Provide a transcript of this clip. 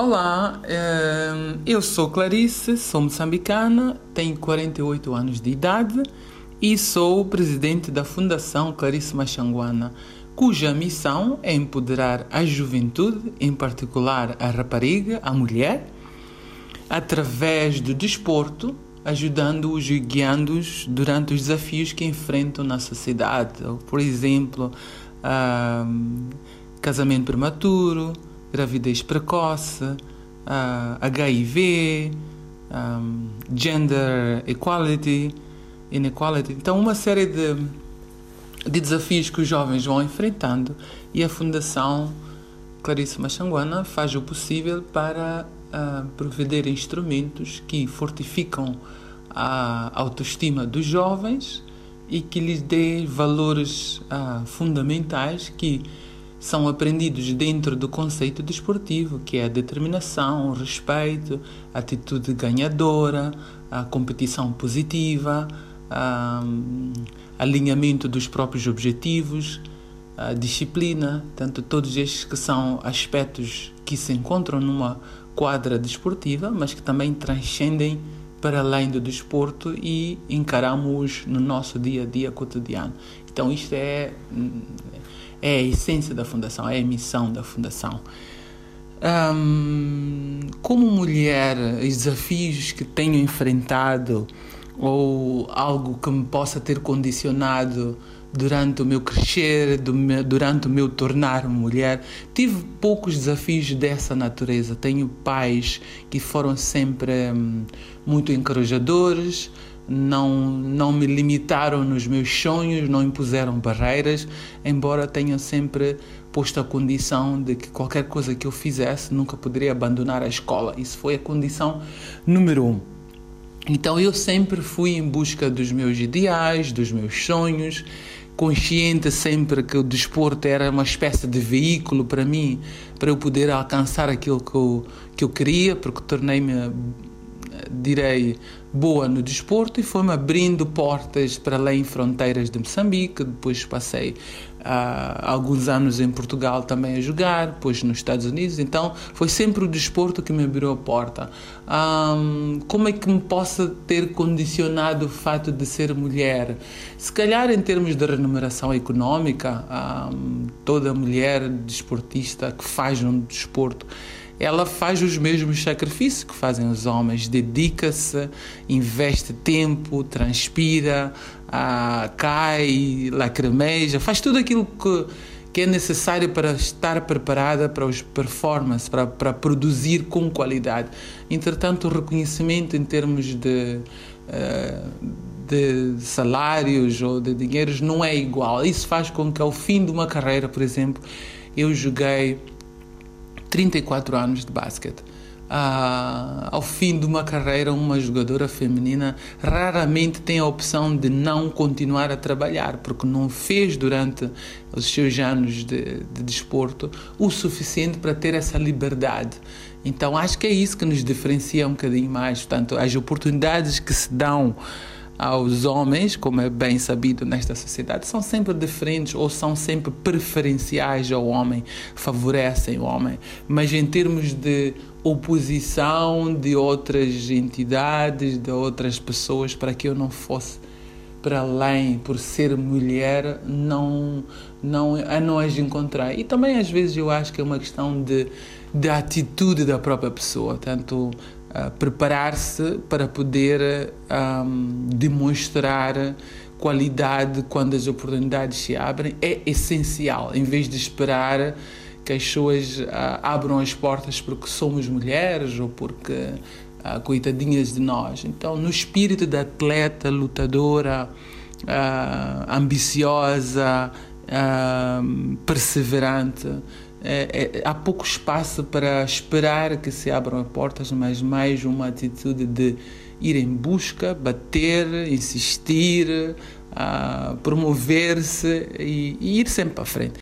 Olá, eh, eu sou Clarice, sou moçambicana, tenho 48 anos de idade e sou presidente da Fundação Clarice Machanguana, cuja missão é empoderar a juventude, em particular a rapariga, a mulher, através do desporto, ajudando-os e guiando-os durante os desafios que enfrentam na sociedade. Por exemplo, uh, casamento prematuro, gravidez precoce, uh, HIV, um, gender equality, inequality. Então, uma série de, de desafios que os jovens vão enfrentando e a Fundação Clarice Machanguana faz o possível para uh, prover instrumentos que fortificam a autoestima dos jovens e que lhes dê valores uh, fundamentais que são aprendidos dentro do conceito desportivo, que é a determinação, o respeito, a atitude ganhadora, a competição positiva, a, alinhamento dos próprios objetivos, a disciplina, tanto todos estes que são aspectos que se encontram numa quadra desportiva, mas que também transcendem para além do desporto e encaramos no nosso dia a dia cotidiano. Então isto é é a essência da fundação, é a missão da fundação. Um, como mulher, os desafios que tenho enfrentado ou algo que me possa ter condicionado durante o meu crescer, durante o meu tornar mulher, tive poucos desafios dessa natureza. Tenho pais que foram sempre hum, muito encorajadores, não, não me limitaram nos meus sonhos, não impuseram barreiras, embora tenham sempre posto a condição de que qualquer coisa que eu fizesse nunca poderia abandonar a escola. Isso foi a condição número um. Então eu sempre fui em busca dos meus ideais, dos meus sonhos, consciente sempre que o desporto era uma espécie de veículo para mim, para eu poder alcançar aquilo que eu, que eu queria, porque tornei-me direi, boa no desporto e foi-me abrindo portas para além fronteiras de Moçambique. Depois passei uh, alguns anos em Portugal também a jogar, depois nos Estados Unidos. Então foi sempre o desporto que me abriu a porta. Um, como é que me possa ter condicionado o fato de ser mulher? Se calhar em termos de remuneração económica, um, toda mulher desportista que faz um desporto ela faz os mesmos sacrifícios que fazem os homens, dedica-se, investe tempo, transpira, ah, cai, lacrimeja, faz tudo aquilo que, que é necessário para estar preparada para os performances, para, para produzir com qualidade. Entretanto, o reconhecimento em termos de. Uh, de salários ou de dinheiros não é igual. Isso faz com que ao fim de uma carreira, por exemplo, eu joguei 34 anos de basquete. Ah, ao fim de uma carreira, uma jogadora feminina raramente tem a opção de não continuar a trabalhar, porque não fez durante os seus anos de, de desporto o suficiente para ter essa liberdade. Então acho que é isso que nos diferencia um bocadinho mais. Portanto, as oportunidades que se dão aos homens, como é bem sabido nesta sociedade, são sempre diferentes ou são sempre preferenciais ao homem, favorecem o homem. Mas em termos de oposição de outras entidades, de outras pessoas, para que eu não fosse para além por ser mulher, não, não, não as encontrar. E também às vezes eu acho que é uma questão de, de atitude da própria pessoa, tanto preparar-se para poder um, demonstrar qualidade quando as oportunidades se abrem é essencial, em vez de esperar que as pessoas uh, abram as portas porque somos mulheres ou porque uh, coitadinhas de nós. Então, no espírito da atleta, lutadora, uh, ambiciosa, perseverante, é, é, há pouco espaço para esperar que se abram portas, mas mais uma atitude de ir em busca, bater, insistir, uh, promover-se e, e ir sempre para frente.